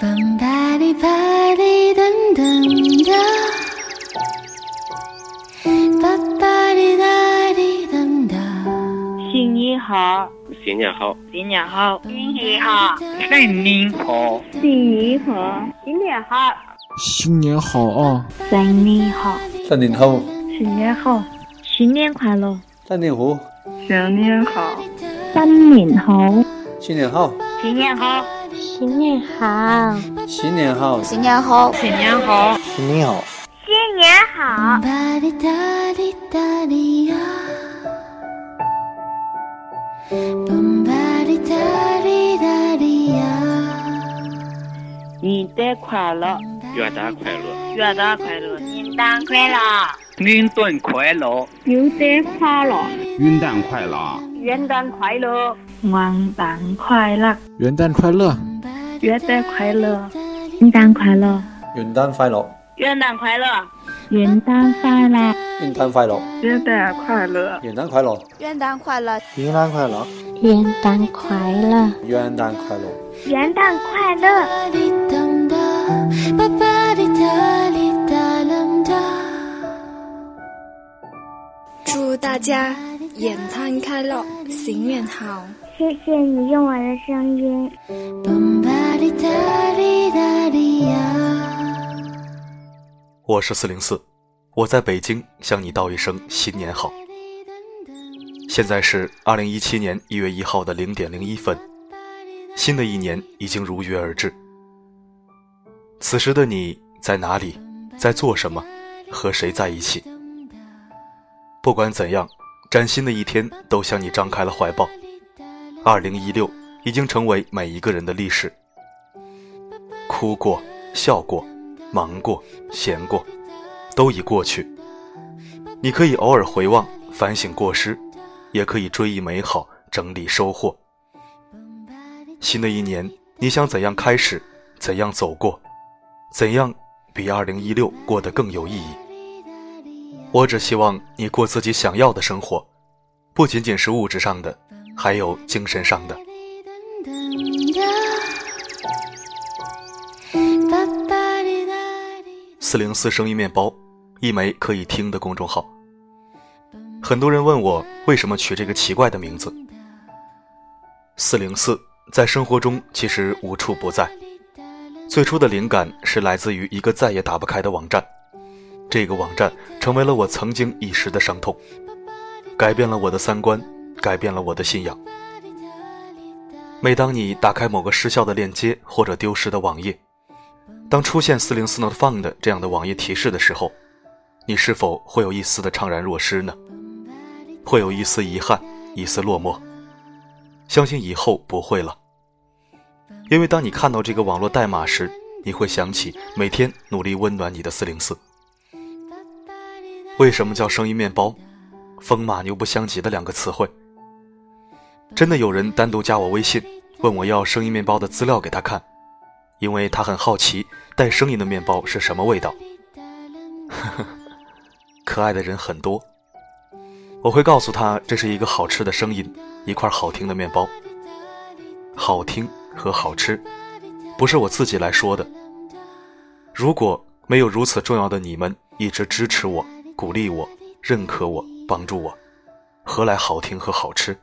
嘣吧哩吧哩噔噔哒，吧吧哩哒哩噔哒。新年好，新年好，新年好，新年好，新年好，新年好，新年好，新年好啊！新年好，新年好，新年好，新年快乐，新年好，新年好，新年好，新年好，新年好，新年好，新年好，新年好，新年好，新年好，新年好，吧哩哒哩哒哩呀，嘣吧哩哒哩哒哩呀。元旦快乐，元旦快乐，元旦快乐，元旦快乐，元旦快乐，元旦快乐，元旦快乐！元旦快乐，元旦快乐，元旦快乐！元旦快乐，元旦快乐，元旦快乐，元旦快乐，元旦快乐，元旦快乐，元旦快乐，元旦快乐，元旦快乐！元旦快乐，元旦快乐，元旦快乐。元旦快乐。祝大家元旦快乐，新年好！谢谢你用我的声音。我是四零四，我在北京向你道一声新年好。现在是二零一七年一月一号的零点零一分，新的一年已经如约而至。此时的你在哪里，在做什么，和谁在一起？不管怎样，崭新的一天都向你张开了怀抱。二零一六已经成为每一个人的历史，哭过，笑过。忙过、闲过，都已过去。你可以偶尔回望、反省过失，也可以追忆美好、整理收获。新的一年，你想怎样开始？怎样走过？怎样比二零一六过得更有意义？我只希望你过自己想要的生活，不仅仅是物质上的，还有精神上的。四零四声音面包，一枚可以听的公众号。很多人问我为什么取这个奇怪的名字。四零四在生活中其实无处不在。最初的灵感是来自于一个再也打不开的网站，这个网站成为了我曾经一时的伤痛，改变了我的三观，改变了我的信仰。每当你打开某个失效的链接或者丢失的网页，当出现四零四 not found 这样的网页提示的时候，你是否会有一丝的怅然若失呢？会有一丝遗憾，一丝落寞。相信以后不会了，因为当你看到这个网络代码时，你会想起每天努力温暖你的四零四。为什么叫声音面包？风马牛不相及的两个词汇。真的有人单独加我微信，问我要声音面包的资料给他看。因为他很好奇带声音的面包是什么味道。可爱的人很多。我会告诉他这是一个好吃的声音，一块好听的面包。好听和好吃，不是我自己来说的。如果没有如此重要的你们一直支持我、鼓励我、认可我、帮助我，何来好听和好吃？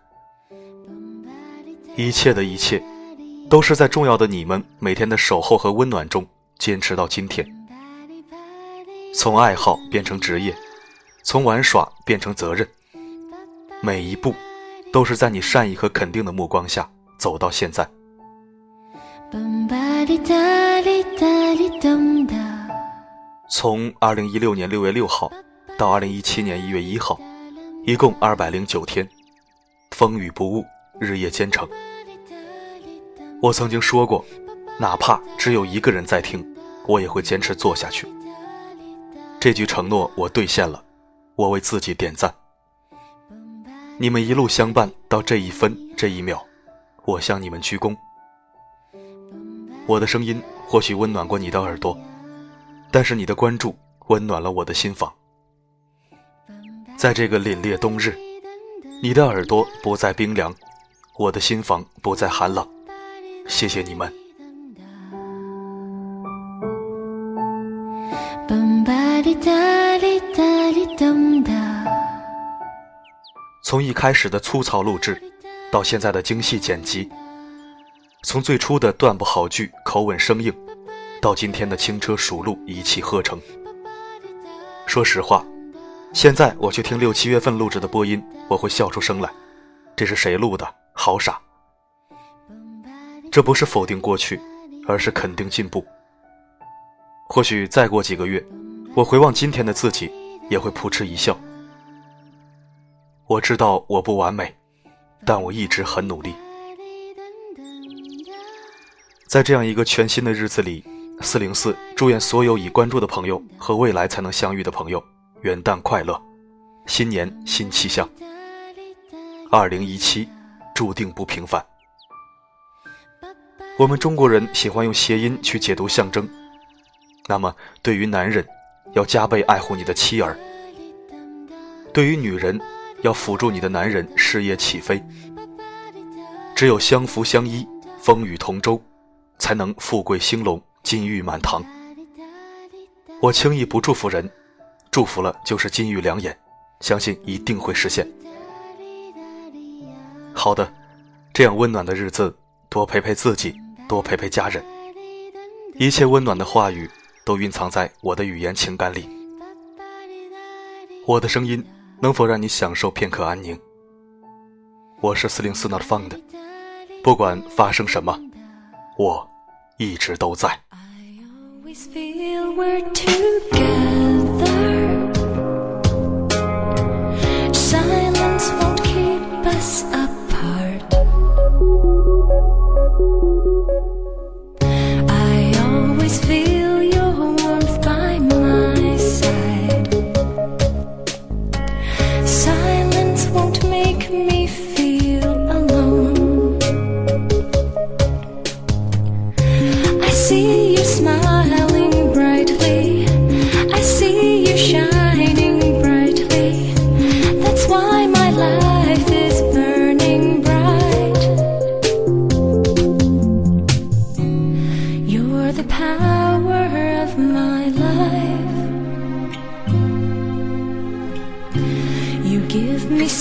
一切的一切。都是在重要的你们每天的守候和温暖中坚持到今天。从爱好变成职业，从玩耍变成责任，每一步都是在你善意和肯定的目光下走到现在。从二零一六年六月六号到二零一七年一月一号，一共二百零九天，风雨不误，日夜兼程。我曾经说过，哪怕只有一个人在听，我也会坚持做下去。这句承诺我兑现了，我为自己点赞。你们一路相伴到这一分这一秒，我向你们鞠躬。我的声音或许温暖过你的耳朵，但是你的关注温暖了我的心房。在这个凛冽冬日，你的耳朵不再冰凉，我的心房不再寒冷谢谢你们从一开始的粗糙录制到现在的精细剪辑从最初的断不好句口吻生硬到今天的轻车熟路一气呵成说实话现在我去听六七月份录制的播音我会笑出声来这是谁录的好傻！这不是否定过去，而是肯定进步。或许再过几个月，我回望今天的自己，也会扑哧一笑。我知道我不完美，但我一直很努力。在这样一个全新的日子里，四零四祝愿所有已关注的朋友和未来才能相遇的朋友元旦快乐，新年新气象。二零一七注定不平凡。我们中国人喜欢用谐音去解读象征，那么对于男人，要加倍爱护你的妻儿；对于女人，要辅助你的男人事业起飞。只有相扶相依，风雨同舟，才能富贵兴隆，金玉满堂。我轻易不祝福人，祝福了就是金玉良言，相信一定会实现。好的，这样温暖的日子，多陪陪自己，多陪陪家人。一切温暖的话语，都蕴藏在我的语言情感里。我的声音。能否让你享受片刻安宁？我是四零四 not found，不管发生什么，我一直都在。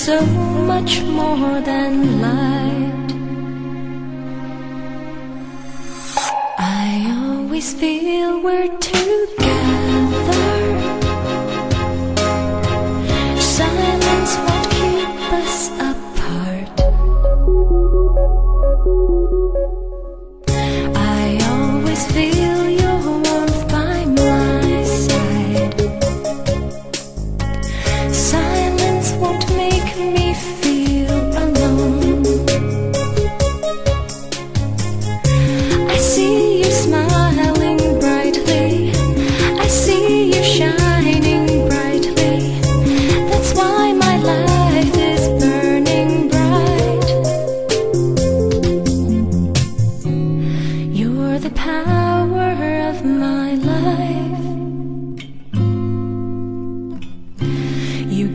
So much more than light. I always feel we're together.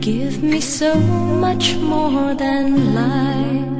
Give me so much more than life.